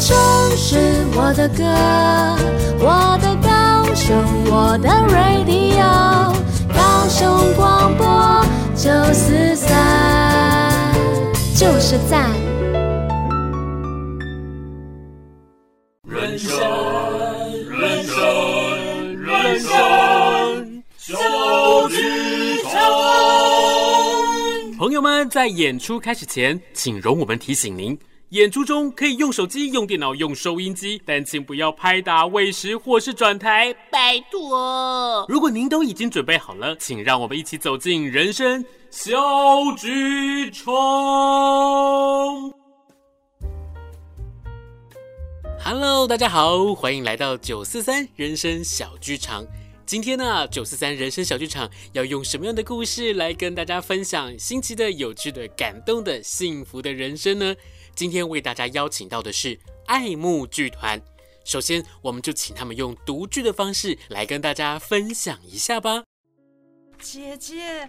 城市，我的歌，我的高雄，我的 radio，高雄广播九四三，就是赞。人生，人生，人生，小剧场。朋友们，在演出开始前，请容我们提醒您。演出中可以用手机、用电脑、用收音机，但请不要拍打、喂食或是转台，拜托。如果您都已经准备好了，请让我们一起走进人生小剧场。Hello，大家好，欢迎来到九四三人生小剧场。今天呢，九四三人生小剧场要用什么样的故事来跟大家分享新奇的、有趣的、感动的、幸福的人生呢？今天为大家邀请到的是爱慕剧团。首先，我们就请他们用独剧的方式来跟大家分享一下吧。姐姐，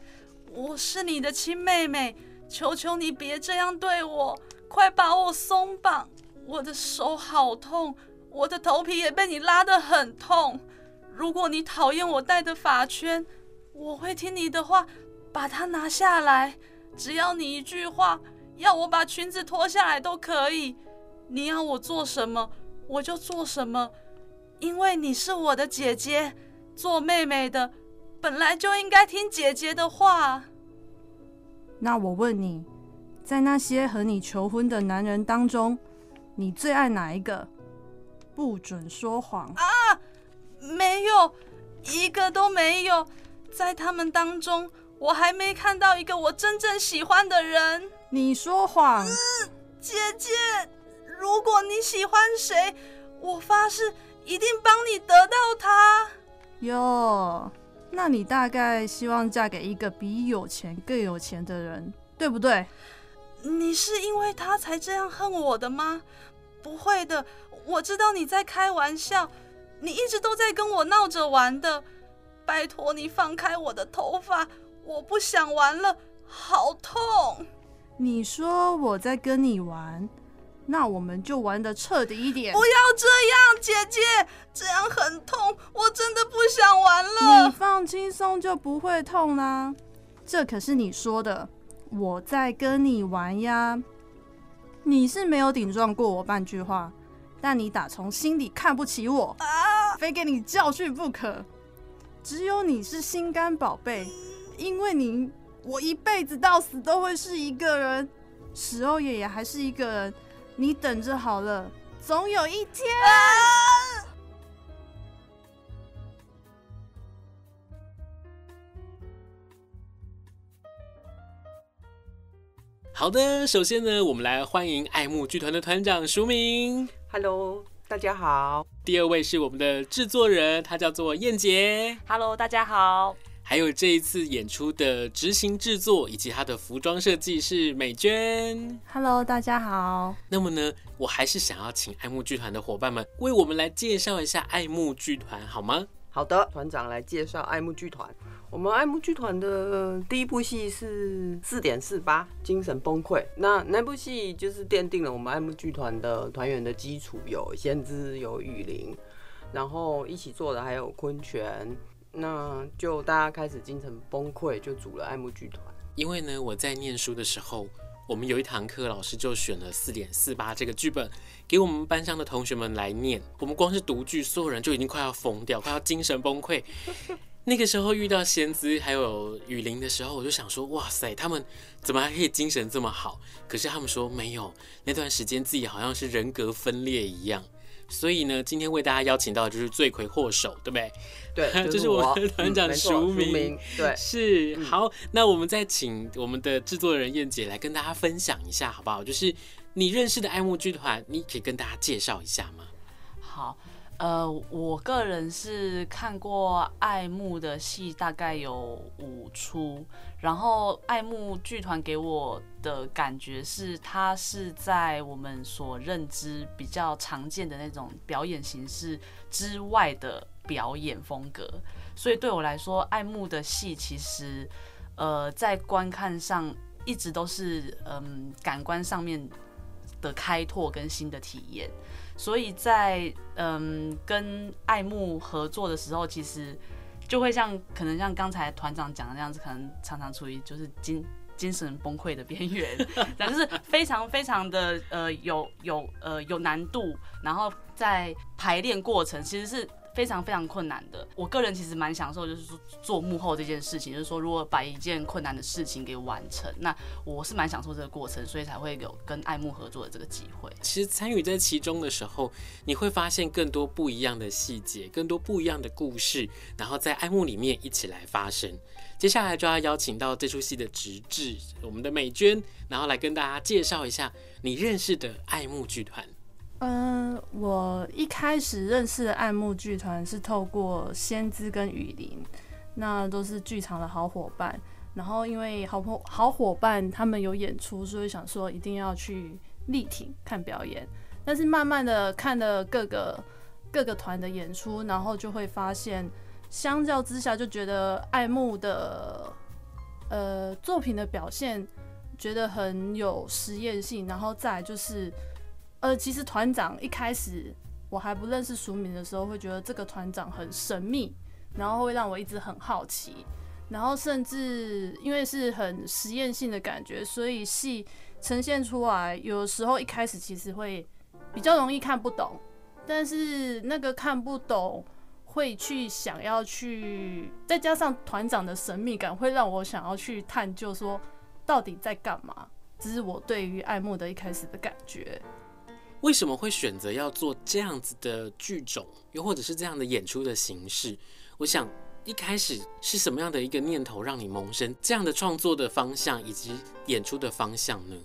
我是你的亲妹妹，求求你别这样对我，快把我松绑！我的手好痛，我的头皮也被你拉得很痛。如果你讨厌我戴的发圈，我会听你的话，把它拿下来。只要你一句话。要我把裙子脱下来都可以，你要我做什么我就做什么，因为你是我的姐姐，做妹妹的本来就应该听姐姐的话。那我问你，在那些和你求婚的男人当中，你最爱哪一个？不准说谎啊！没有，一个都没有，在他们当中，我还没看到一个我真正喜欢的人。你说谎，嗯，姐姐，如果你喜欢谁，我发誓一定帮你得到他。哟，那你大概希望嫁给一个比有钱更有钱的人，对不对？你是因为他才这样恨我的吗？不会的，我知道你在开玩笑，你一直都在跟我闹着玩的。拜托你放开我的头发，我不想玩了，好痛。你说我在跟你玩，那我们就玩的彻底一点。不要这样，姐姐，这样很痛，我真的不想玩了。你放轻松就不会痛啦。这可是你说的，我在跟你玩呀。你是没有顶撞过我半句话，但你打从心里看不起我，啊，非给你教训不可。只有你是心肝宝贝，因为你。我一辈子到死都会是一个人，死后也也还是一个人，你等着好了，总有一天。啊、好的，首先呢，我们来欢迎爱慕剧团的团长淑明。Hello，大家好。第二位是我们的制作人，他叫做燕杰。Hello，大家好。还有这一次演出的执行制作以及它的服装设计是美娟。Hello，大家好。那么呢，我还是想要请爱慕剧团的伙伴们为我们来介绍一下爱慕剧团，好吗？好的，团长来介绍爱慕剧团。我们爱慕剧团的第一部戏是四点四八精神崩溃。那那部戏就是奠定了我们爱慕剧团的团员的基础，有先知，有雨林，然后一起做的还有昆泉。那就大家开始精神崩溃，就组了爱慕剧团。因为呢，我在念书的时候，我们有一堂课，老师就选了四点四八这个剧本，给我们班上的同学们来念。我们光是读剧，所有人就已经快要疯掉，快要精神崩溃。那个时候遇到仙姿还有雨林的时候，我就想说，哇塞，他们怎么还可以精神这么好？可是他们说没有，那段时间自己好像是人格分裂一样。所以呢，今天为大家邀请到的就是罪魁祸首，对不对？对，就是、是我们团长署名。对，是好。那我们再请我们的制作人燕姐来跟大家分享一下，好不好？就是你认识的爱慕剧团，你可以跟大家介绍一下吗？好。呃，我个人是看过爱慕的戏，大概有五出。然后爱慕剧团给我的感觉是，它是在我们所认知比较常见的那种表演形式之外的表演风格。所以对我来说，爱慕的戏其实，呃，在观看上一直都是嗯、感官上面。的开拓跟新的体验。所以在嗯跟爱慕合作的时候，其实就会像可能像刚才团长讲的那样子，可能常常处于就是精精神崩溃的边缘，但就是非常非常的呃有有呃有难度，然后在排练过程其实是。非常非常困难的，我个人其实蛮享受，就是说做幕后这件事情，就是说如果把一件困难的事情给完成，那我是蛮享受这个过程，所以才会有跟爱慕合作的这个机会。其实参与在其中的时候，你会发现更多不一样的细节，更多不一样的故事，然后在爱慕里面一起来发生。接下来就要邀请到这出戏的直至，我们的美娟，然后来跟大家介绍一下你认识的爱慕剧团。嗯，我一开始认识的爱慕剧团是透过仙姿跟雨林，那都是剧场的好伙伴。然后因为好朋好伙伴他们有演出，所以想说一定要去力挺看表演。但是慢慢的看了各个各个团的演出，然后就会发现，相较之下就觉得爱慕的呃作品的表现觉得很有实验性，然后再就是。呃，其实团长一开始我还不认识淑敏的时候，会觉得这个团长很神秘，然后会让我一直很好奇，然后甚至因为是很实验性的感觉，所以戏呈现出来，有时候一开始其实会比较容易看不懂，但是那个看不懂会去想要去，再加上团长的神秘感，会让我想要去探究说到底在干嘛。这是我对于爱慕的一开始的感觉。为什么会选择要做这样子的剧种，又或者是这样的演出的形式？我想一开始是什么样的一个念头让你萌生这样的创作的方向以及演出的方向呢？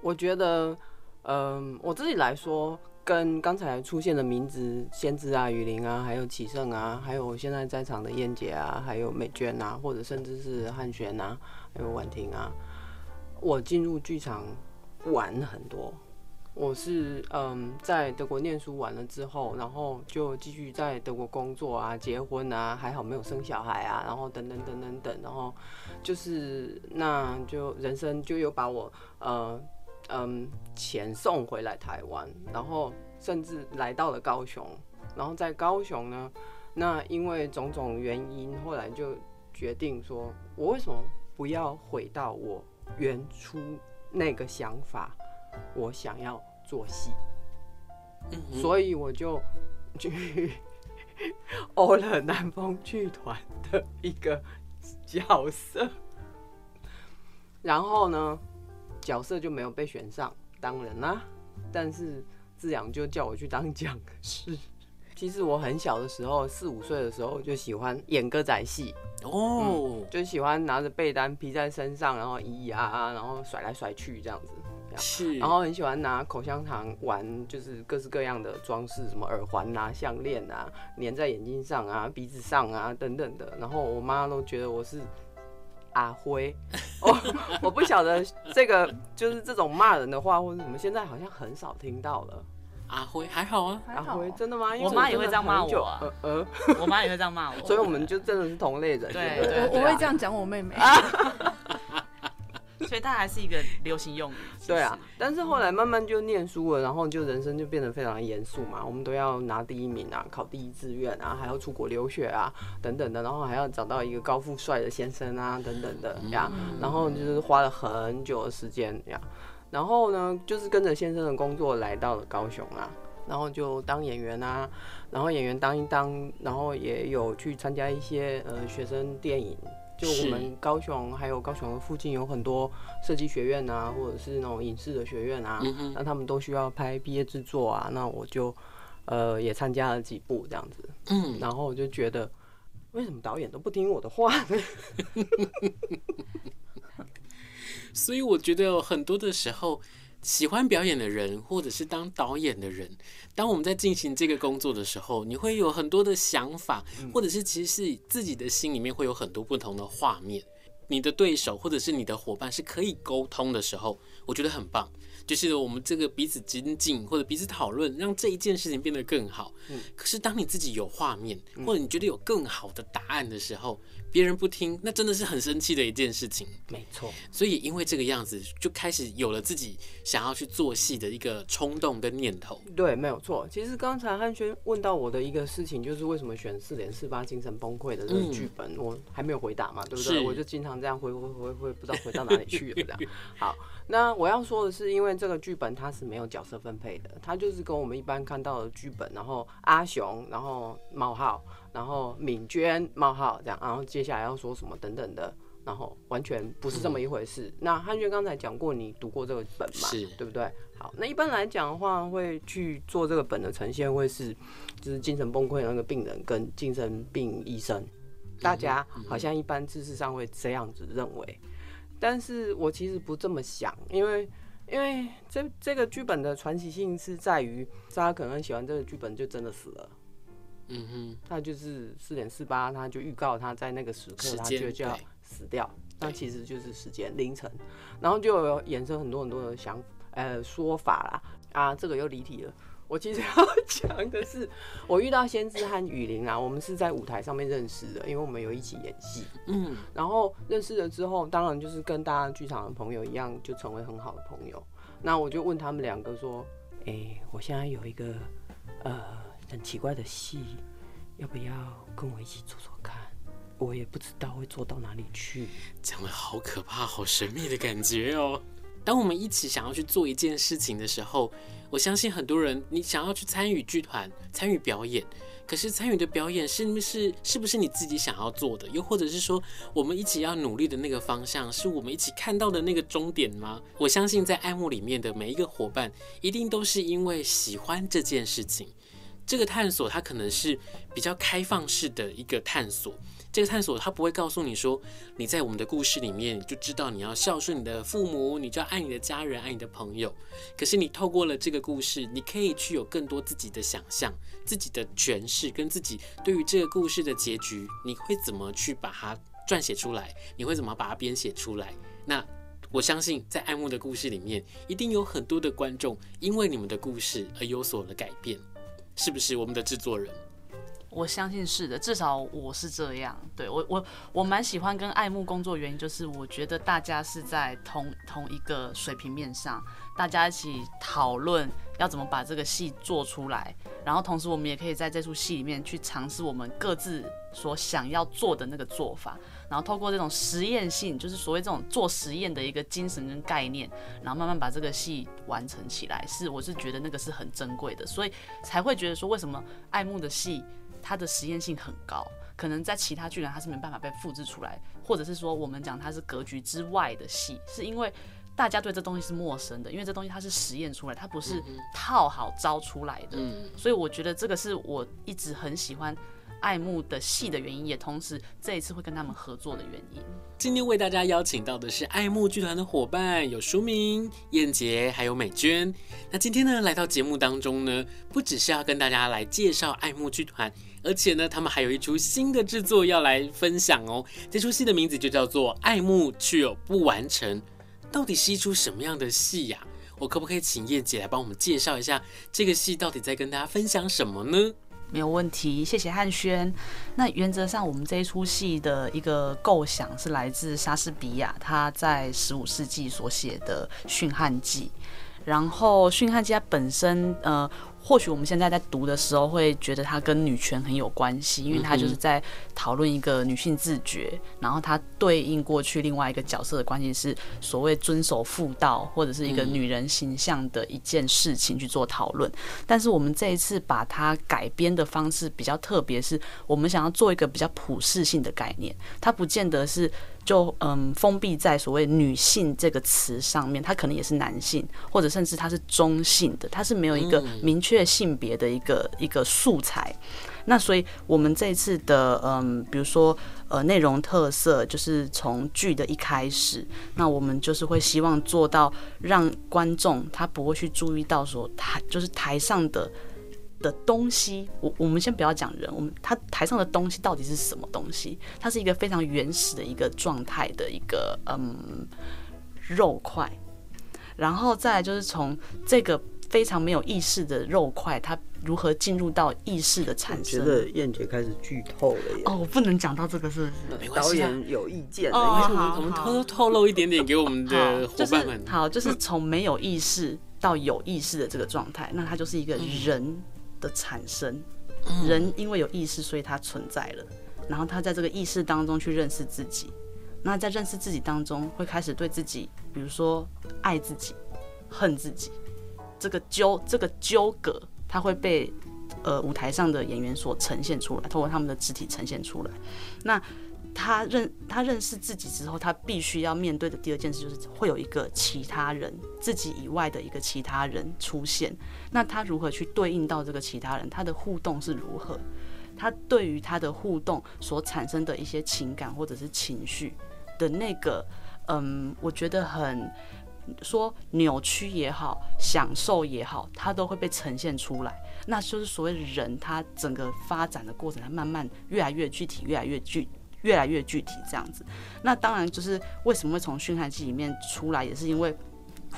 我觉得，嗯、我自己来说，跟刚才出现的名字先知啊、雨林啊，还有启盛啊，还有现在在场的燕姐啊，还有美娟啊，或者甚至是汉璇啊，还有婉婷啊，我进入剧场晚很多。我是嗯，在德国念书完了之后，然后就继续在德国工作啊，结婚啊，还好没有生小孩啊，然后等等等等等，然后就是那就人生就又把我呃嗯遣送回来台湾，然后甚至来到了高雄，然后在高雄呢，那因为种种原因，后来就决定说，我为什么不要回到我原初那个想法？我想要做戏，所以我就 去欧了南风剧团的一个角色，然后呢，角色就没有被选上，当然啦，但是志扬就叫我去当讲师。其实我很小的时候，四五岁的时候就喜欢演歌仔戏。哦，就喜欢拿着被单披在身上，然后咿咿呀啊，然后甩来甩去这样子。是，然后很喜欢拿口香糖玩，就是各式各样的装饰，什么耳环啊、项链啊，粘在眼睛上啊、鼻子上啊等等的。然后我妈都觉得我是阿辉，我 我不晓得这个就是这种骂人的话或者什么，现在好像很少听到了。阿辉还好啊，阿辉真的吗？我妈也会这样骂我啊，呃，我妈也会这样骂我，所以我们就真的是同类人。对对，对，我会这样讲我妹妹。所以它还是一个流行用语。对啊，但是后来慢慢就念书了，然后就人生就变得非常的严肃嘛。我们都要拿第一名啊，考第一志愿啊，还要出国留学啊，等等的，然后还要找到一个高富帅的先生啊，等等的呀。然后就是花了很久的时间呀。然后呢，就是跟着先生的工作来到了高雄啊，然后就当演员啊，然后演员当一当，然后也有去参加一些呃学生电影。就我们高雄，还有高雄的附近有很多设计学院啊，或者是那种影视的学院啊，嗯、那他们都需要拍毕业制作啊，那我就呃也参加了几部这样子，嗯，然后我就觉得为什么导演都不听我的话呢？所以我觉得有很多的时候。喜欢表演的人，或者是当导演的人，当我们在进行这个工作的时候，你会有很多的想法，或者是其实是自己的心里面会有很多不同的画面。你的对手或者是你的伙伴是可以沟通的时候，我觉得很棒。就是我们这个彼此精进或者彼此讨论，让这一件事情变得更好。可是当你自己有画面，或者你觉得有更好的答案的时候，别人不听，那真的是很生气的一件事情。没错，所以因为这个样子，就开始有了自己想要去做戏的一个冲动跟念头。对，没有错。其实刚才汉轩问到我的一个事情，就是为什么选四点四八精神崩溃的这个剧本，嗯，我还没有回答嘛，对不对？我就经常这样回回回回，不知道回到哪里去了这样。好，那我要说的是，因为这个剧本它是没有角色分配的，它就是跟我们一般看到的剧本，然后阿雄，然后冒号。然后敏娟冒号这样，然后接下来要说什么等等的，然后完全不是这么一回事。嗯、那汉娟刚才讲过，你读过这个本嘛？是，对不对？好，那一般来讲的话，会去做这个本的呈现，会是就是精神崩溃的那个病人跟精神病医生，大家好像一般知识上会这样子认为，但是我其实不这么想，因为因为这这个剧本的传奇性是在于，大家可能很喜欢这个剧本，就真的死了。嗯哼，他就是四点四八，他就预告他在那个时刻他就就要死掉，那其实就是时间凌晨，然后就有衍生很多很多的想呃说法啦。啊，这个又离题了。我其实要讲的是，我遇到先知和雨林啊，我们是在舞台上面认识的，因为我们有一起演戏，嗯，然后认识了之后，当然就是跟大家剧场的朋友一样，就成为很好的朋友。那我就问他们两个说，哎、欸，我现在有一个呃。很奇怪的戏，要不要跟我一起做做看？我也不知道会做到哪里去。讲得好可怕，好神秘的感觉哦。当我们一起想要去做一件事情的时候，我相信很多人，你想要去参与剧团、参与表演，可是参与的表演是不是是不是你自己想要做的？又或者是说，我们一起要努力的那个方向，是我们一起看到的那个终点吗？我相信在爱慕里面的每一个伙伴，一定都是因为喜欢这件事情。这个探索，它可能是比较开放式的一个探索。这个探索，它不会告诉你说，你在我们的故事里面就知道你要孝顺你的父母，你就要爱你的家人，爱你的朋友。可是你透过了这个故事，你可以去有更多自己的想象、自己的诠释，跟自己对于这个故事的结局，你会怎么去把它撰写出来？你会怎么把它编写出来？那我相信，在爱慕的故事里面，一定有很多的观众因为你们的故事而有所了改变。是不是我们的制作人？我相信是的，至少我是这样。对，我，我我蛮喜欢跟爱慕工作，原因就是我觉得大家是在同同一个水平面上，大家一起讨论要怎么把这个戏做出来，然后同时我们也可以在这出戏里面去尝试我们各自所想要做的那个做法。然后透过这种实验性，就是所谓这种做实验的一个精神跟概念，然后慢慢把这个戏完成起来，是我是觉得那个是很珍贵的，所以才会觉得说，为什么爱慕的戏它的实验性很高，可能在其他剧团它是没办法被复制出来，或者是说我们讲它是格局之外的戏，是因为大家对这东西是陌生的，因为这东西它是实验出来，它不是套好招出来的，所以我觉得这个是我一直很喜欢。爱慕的戏的原因，也同时这一次会跟他们合作的原因。今天为大家邀请到的是爱慕剧团的伙伴，有书明、燕杰，还有美娟。那今天呢，来到节目当中呢，不只是要跟大家来介绍爱慕剧团，而且呢，他们还有一出新的制作要来分享哦。这出戏的名字就叫做《爱慕却有不完成》，到底是一出什么样的戏呀？我可不可以请燕姐来帮我们介绍一下这个戏到底在跟大家分享什么呢？没有问题，谢谢汉轩。那原则上，我们这一出戏的一个构想是来自莎士比亚，他在十五世纪所写的《驯汉记》。然后，《驯汉记》它本身，呃。或许我们现在在读的时候会觉得它跟女权很有关系，因为它就是在讨论一个女性自觉，然后它对应过去另外一个角色的关系是所谓遵守妇道或者是一个女人形象的一件事情去做讨论。但是我们这一次把它改编的方式比较特别，是我们想要做一个比较普适性的概念，它不见得是。就嗯，封闭在所谓女性这个词上面，它可能也是男性，或者甚至它是中性的，它是没有一个明确性别的一个一个素材。那所以我们这次的嗯，比如说呃，内容特色就是从剧的一开始，那我们就是会希望做到让观众他不会去注意到说台就是台上的。的东西，我我们先不要讲人，我们他台上的东西到底是什么东西？它是一个非常原始的一个状态的一个嗯肉块，然后再就是从这个非常没有意识的肉块，它如何进入到意识的产生？觉得燕姐开始剧透了耶。哦，我不能讲到这个，是不是？没关系，导演有意见的。哦，我们我们偷偷透露一点点给我们的伙伴们。好，就是从没有意识到有意识的这个状态，那它就是一个人的产生。人因为有意识，所以它存在了。然后他在这个意识当中去认识自己。那在认识自己当中，会开始对自己，比如说爱自己、恨自己。这个纠这个纠葛，它会被呃舞台上的演员所呈现出来，透过他们的肢体呈现出来。那他认他认识自己之后，他必须要面对的第二件事就是会有一个其他人，自己以外的一个其他人出现。那他如何去对应到这个其他人？他的互动是如何？他对于他的互动所产生的一些情感或者是情绪的那个，嗯，我觉得很。说扭曲也好，享受也好，它都会被呈现出来。那就是所谓人，他整个发展的过程，它慢慢越来越具体，越来越具，越来越具体这样子。那当然就是为什么会从驯悍记里面出来，也是因为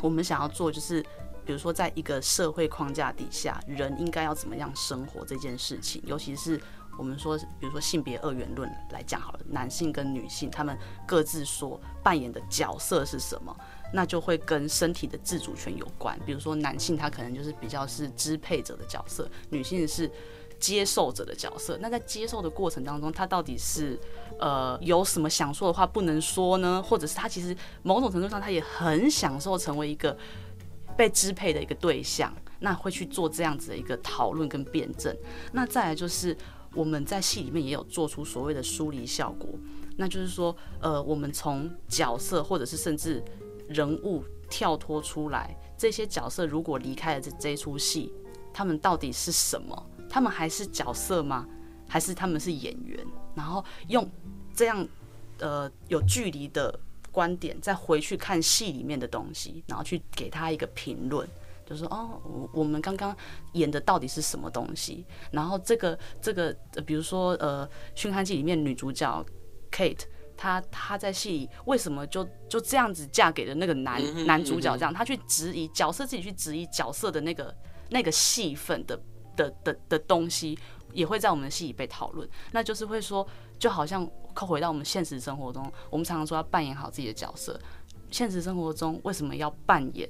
我们想要做，就是比如说在一个社会框架底下，人应该要怎么样生活这件事情，尤其是我们说，比如说性别二元论来讲好了，男性跟女性他们各自所扮演的角色是什么？那就会跟身体的自主权有关，比如说男性他可能就是比较是支配者的角色，女性是接受者的角色。那在接受的过程当中，他到底是呃有什么想说的话不能说呢？或者是他其实某种程度上他也很享受成为一个被支配的一个对象，那会去做这样子的一个讨论跟辩证。那再来就是我们在戏里面也有做出所谓的疏离效果，那就是说呃我们从角色或者是甚至人物跳脱出来，这些角色如果离开了这这出戏，他们到底是什么？他们还是角色吗？还是他们是演员？然后用这样呃有距离的观点再回去看戏里面的东西，然后去给他一个评论，就说哦，我我们刚刚演的到底是什么东西？然后这个这个，比如说呃，《驯悍记》里面女主角 Kate。他他在戏里为什么就就这样子嫁给了那个男男主角？这样，他去质疑角色，自己去质疑角色的那个那个戏份的的的的东西，也会在我们的戏里被讨论。那就是会说，就好像扣回到我们现实生活中，我们常常说要扮演好自己的角色。现实生活中为什么要扮演？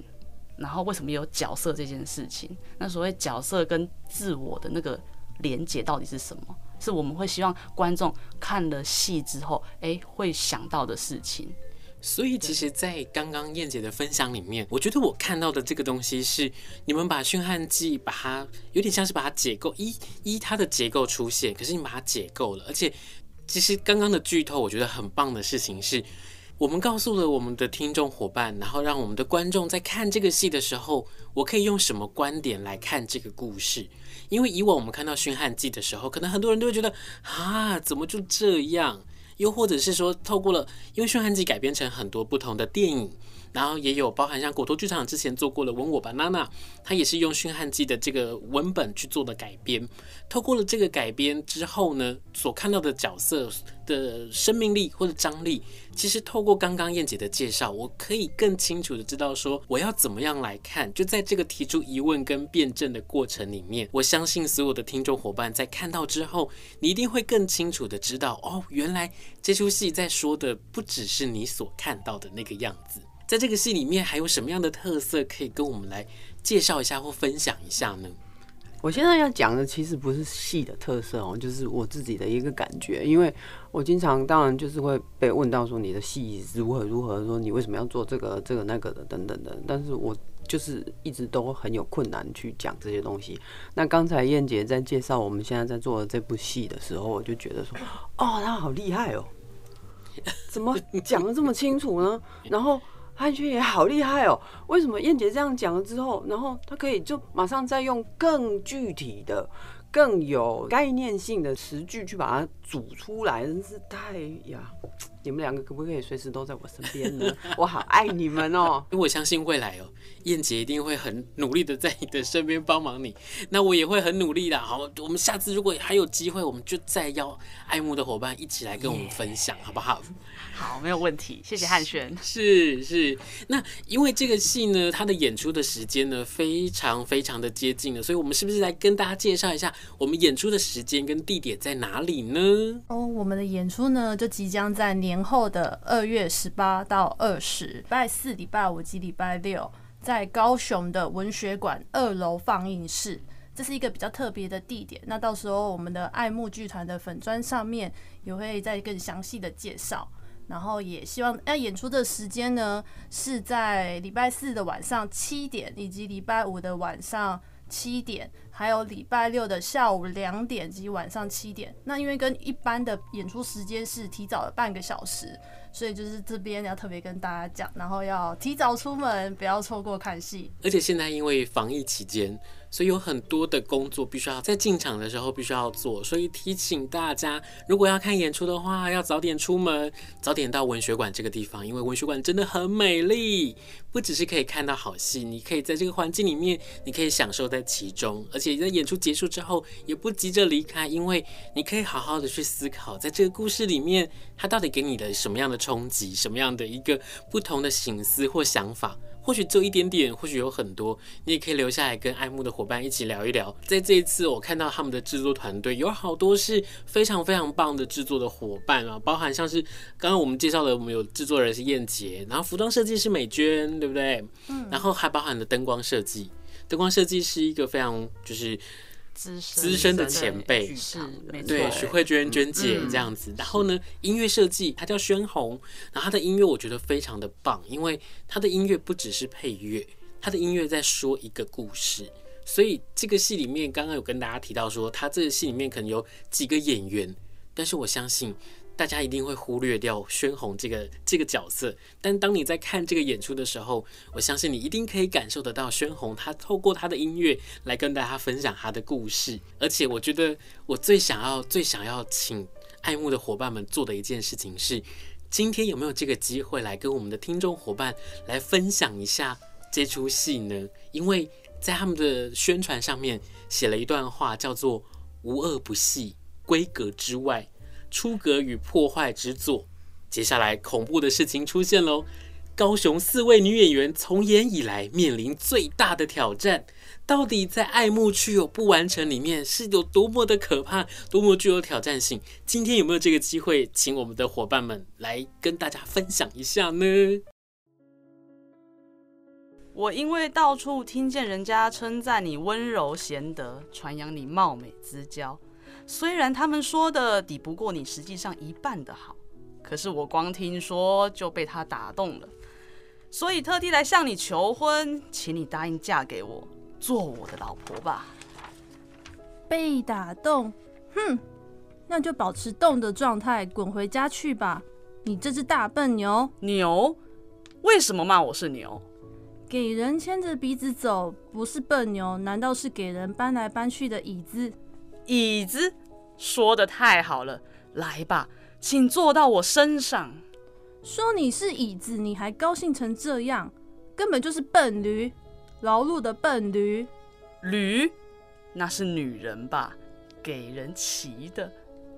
然后为什么有角色这件事情？那所谓角色跟自我的那个连接到底是什么？是我们会希望观众看了戏之后，哎、会想到的事情。所以，其实，在刚刚燕姐的分享里面，我觉得我看到的这个东西是，你们把《驯悍记》把它有点像是把它解构，一一它的结构出现，可是你把它解构了。而且，其实刚刚的剧透，我觉得很棒的事情是，我们告诉了我们的听众伙伴，然后让我们的观众在看这个戏的时候，我可以用什么观点来看这个故事。因为以往我们看到《驯悍记》的时候，可能很多人都会觉得啊，怎么就这样？又或者是说，透过了，因为《驯悍记》改编成很多不同的电影。然后也有包含像果陀剧场之前做过的《吻我吧，娜娜》，他也是用《驯悍记》的这个文本去做的改编。透过了这个改编之后呢，所看到的角色的生命力或者张力，其实透过刚刚燕姐的介绍，我可以更清楚的知道说我要怎么样来看。就在这个提出疑问跟辩证的过程里面，我相信所有的听众伙伴在看到之后，你一定会更清楚的知道哦，原来这出戏在说的不只是你所看到的那个样子。在这个戏里面还有什么样的特色可以跟我们来介绍一下或分享一下呢？我现在要讲的其实不是戏的特色哦，就是我自己的一个感觉，因为我经常当然就是会被问到说你的戏如何如何，说你为什么要做这个这个那个的等等的，但是我就是一直都很有困难去讲这些东西。那刚才燕姐在介绍我们现在在做的这部戏的时候，我就觉得说，哦，他好厉害哦，怎么讲得这么清楚呢？然后。潘君也好厉害哦！为什么燕姐这样讲了之后，然后她可以就马上再用更具体的、更有概念性的词句去把它组出来，真是太呀，你们两个可不可以随时都在我身边呢？我好爱你们哦！因为我相信未来哦，燕姐一定会很努力的在你的身边帮忙你，那我也会很努力的。好，我们下次如果还有机会，我们就再邀爱慕的伙伴一起来跟我们分享，好不好？好，没有问题，谢谢汉轩。是是，那因为这个戏呢，它的演出的时间呢，非常非常的接近了，所以我们是不是来跟大家介绍一下我们演出的时间跟地点在哪里呢？哦，我们的演出呢，就即将在年后的二月十八到二十，礼拜四、礼拜五及礼拜六，在高雄的文学馆二楼放映室，这是一个比较特别的地点。那到时候我们的爱慕剧团的粉砖上面也会再更详细的介绍。然后也希望，要演出的时间呢，是在礼拜四的晚上七点，以及礼拜五的晚上七点，还有礼拜六的下午两点及晚上七点。那因为跟一般的演出时间是提早了半个小时，所以就是这边要特别跟大家讲，然后要提早出门，不要错过看戏。而且现在因为防疫期间。所以有很多的工作必须要在进场的时候必须要做，所以提醒大家，如果要看演出的话，要早点出门，早点到文学馆这个地方，因为文学馆真的很美丽，不只是可以看到好戏，你可以在这个环境里面，你可以享受在其中，而且在演出结束之后也不急着离开，因为你可以好好的去思考，在这个故事里面，它到底给你的什么样的冲击，什么样的一个不同的醒思或想法。或许只有一点点，或许有很多，你也可以留下来跟爱慕的伙伴一起聊一聊。在这一次，我看到他们的制作团队有好多是非常非常棒的制作的伙伴啊，包含像是刚刚我们介绍的，我们有制作人是燕杰，然后服装设计师美娟，对不对？嗯。然后还包含了灯光设计，灯光设计是一个非常就是。资深的前辈是，对，许慧娟娟姐这样子。然后呢，音乐设计她叫宣红，然后她的音乐我觉得非常的棒，因为她的音乐不只是配乐，她的音乐在说一个故事。所以这个戏里面，刚刚有跟大家提到说，她这个戏里面可能有几个演员，但是我相信。大家一定会忽略掉宣红这个这个角色，但当你在看这个演出的时候，我相信你一定可以感受得到宣红他透过他的音乐来跟大家分享他的故事。而且我觉得我最想要、最想要请爱慕的伙伴们做的一件事情是，今天有没有这个机会来跟我们的听众伙伴来分享一下这出戏呢？因为在他们的宣传上面写了一段话，叫做“无恶不戏，规格之外”。出格与破坏之作，接下来恐怖的事情出现喽！高雄四位女演员从演以来面临最大的挑战，到底在爱慕区有不完成里面是有多么的可怕，多么具有挑战性？今天有没有这个机会，请我们的伙伴们来跟大家分享一下呢？我因为到处听见人家称赞你温柔贤德，传扬你貌美之娇。虽然他们说的抵不过你实际上一半的好，可是我光听说就被他打动了，所以特地来向你求婚，请你答应嫁给我，做我的老婆吧。被打动？哼，那就保持动的状态，滚回家去吧。你这只大笨牛！牛？为什么骂我是牛？给人牵着鼻子走，不是笨牛，难道是给人搬来搬去的椅子？椅子，说的太好了，来吧，请坐到我身上。说你是椅子，你还高兴成这样，根本就是笨驴，劳碌的笨驴。驴，那是女人吧，给人骑的。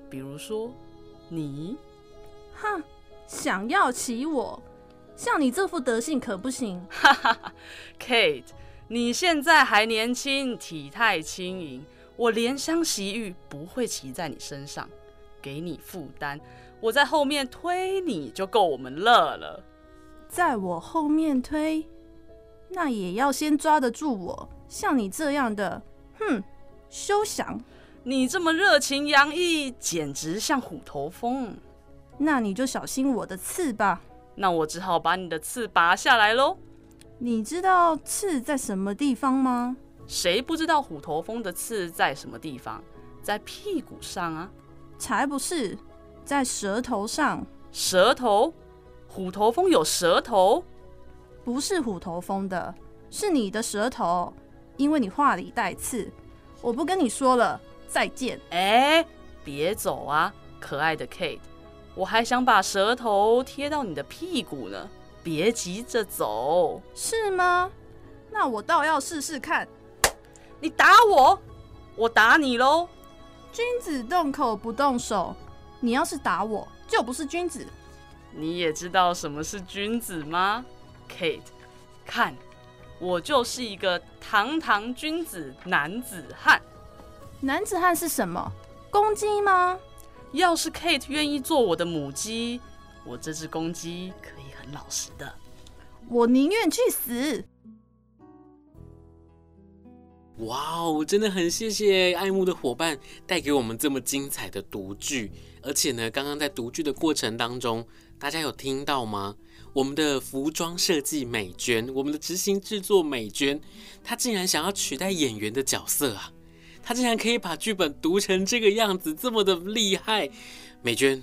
比如说你，哼，想要骑我，像你这副德性可不行。哈哈哈，Kate，你现在还年轻，体态轻盈。我怜香惜玉，不会骑在你身上，给你负担。我在后面推你就够我们乐了。在我后面推，那也要先抓得住我。像你这样的，哼，休想！你这么热情洋溢，简直像虎头蜂。那你就小心我的刺吧。那我只好把你的刺拔下来喽。你知道刺在什么地方吗？谁不知道虎头蜂的刺在什么地方？在屁股上啊？才不是，在舌头上。舌头？虎头蜂有舌头？不是虎头蜂的，是你的舌头，因为你话里带刺。我不跟你说了，再见。哎，别走啊，可爱的 Kate，我还想把舌头贴到你的屁股呢。别急着走，是吗？那我倒要试试看。你打我，我打你喽。君子动口不动手，你要是打我，就不是君子。你也知道什么是君子吗，Kate？看，我就是一个堂堂君子男子汉。男子汉是什么？公鸡吗？要是 Kate 愿意做我的母鸡，我这只公鸡可以很老实的。我宁愿去死。哇哦，真的很谢谢爱慕的伙伴带给我们这么精彩的读剧，而且呢，刚刚在读剧的过程当中，大家有听到吗？我们的服装设计美娟，我们的执行制作美娟，她竟然想要取代演员的角色啊！她竟然可以把剧本读成这个样子，这么的厉害。美娟，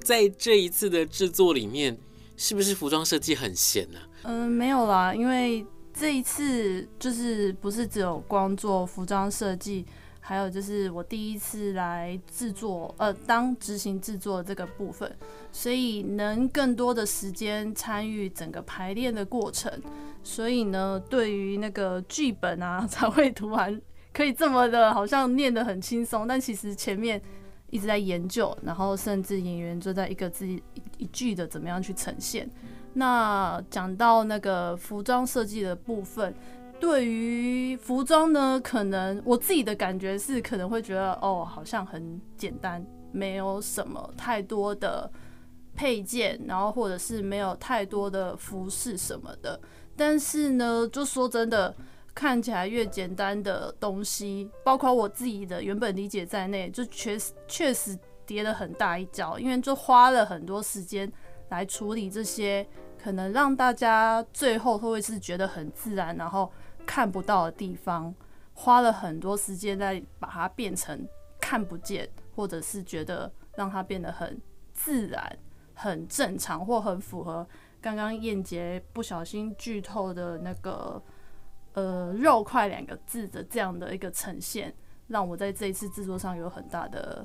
在这一次的制作里面，是不是服装设计很闲呢？嗯、没有啦，因为这一次就是不是只有光做服装设计，还有就是我第一次来制作，呃，当执行制作这个部分，所以能更多的时间参与整个排练的过程，所以呢，对于那个剧本啊，才会突然。可以这么的，好像念得很轻松，但其实前面一直在研究，然后甚至演员就在一个字一一句的怎么样去呈现。那讲到那个服装设计的部分，对于服装呢，可能我自己的感觉是可能会觉得哦，好像很简单，没有什么太多的配件，然后或者是没有太多的服饰什么的。但是呢，就说真的。看起来越简单的东西，包括我自己的原本理解在内，就确实确实跌了很大一跤，因为就花了很多时间来处理这些可能让大家最后都会是觉得很自然，然后看不到的地方，花了很多时间在把它变成看不见，或者是觉得让它变得很自然、很正常，或很符合刚刚燕杰不小心剧透的那个。呃，肉块两个字的这样的一个呈现，让我在这一次制作上有很大的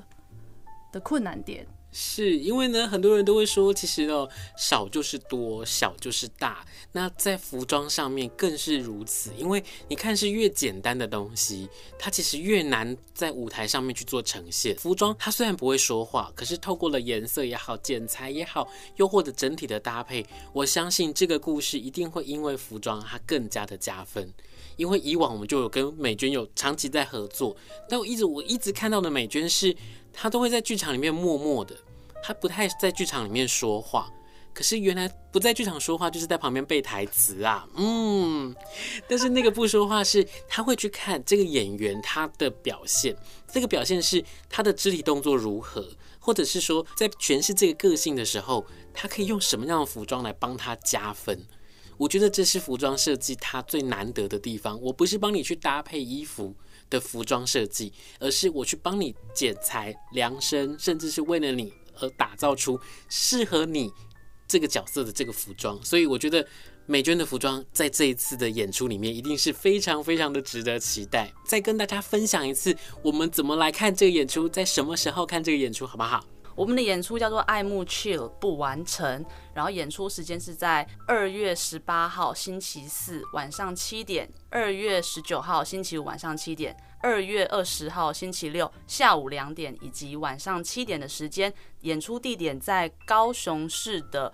的困难点。是因为呢，很多人都会说，其实哦，少就是多，小就是大。那在服装上面更是如此，因为你看是越简单的东西，它其实越难在舞台上面去做呈现。服装它虽然不会说话，可是透过了颜色也好，剪裁也好，又或者整体的搭配，我相信这个故事一定会因为服装它更加的加分。因为以往我们就有跟美娟有长期在合作，但我一直我一直看到的美娟是。他都会在剧场里面默默的，他不太在剧场里面说话。可是原来不在剧场说话，就是在旁边背台词啊。嗯，但是那个不说话是他会去看这个演员他的表现，这个表现是他的肢体动作如何，或者是说在诠释这个个性的时候，他可以用什么样的服装来帮他加分。我觉得这是服装设计它最难得的地方。我不是帮你去搭配衣服。的服装设计，而是我去帮你剪裁、量身，甚至是为了你而打造出适合你这个角色的这个服装。所以我觉得美娟的服装在这一次的演出里面一定是非常非常的值得期待。再跟大家分享一次，我们怎么来看这个演出，在什么时候看这个演出，好不好？我们的演出叫做《爱慕 Chill 不完成》，然后演出时间是在二月十八号星期四晚上七点，二月十九号星期五晚上七点，二月二十号星期六下午两点以及晚上七点的时间。演出地点在高雄市的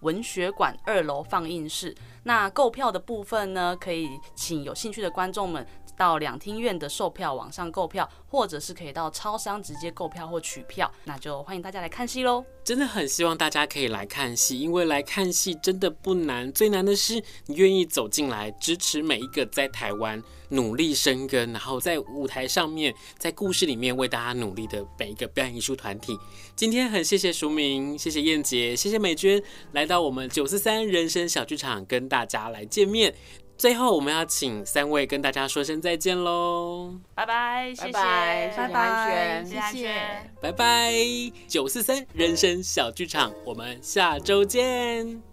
文学馆二楼放映室。那购票的部分呢，可以请有兴趣的观众们。到两厅院的售票网上购票，或者是可以到超商直接购票或取票，那就欢迎大家来看戏喽！真的很希望大家可以来看戏，因为来看戏真的不难，最难的是你愿意走进来支持每一个在台湾努力生根，然后在舞台上面，在故事里面为大家努力的每一个表演艺术团体。今天很谢谢淑明，谢谢燕杰，谢谢美娟，来到我们九四三人生小剧场跟大家来见面。最后，我们要请三位跟大家说声再见喽！拜拜，谢谢，拜拜，谢谢，拜拜。九四三人生小剧场，我们下周见。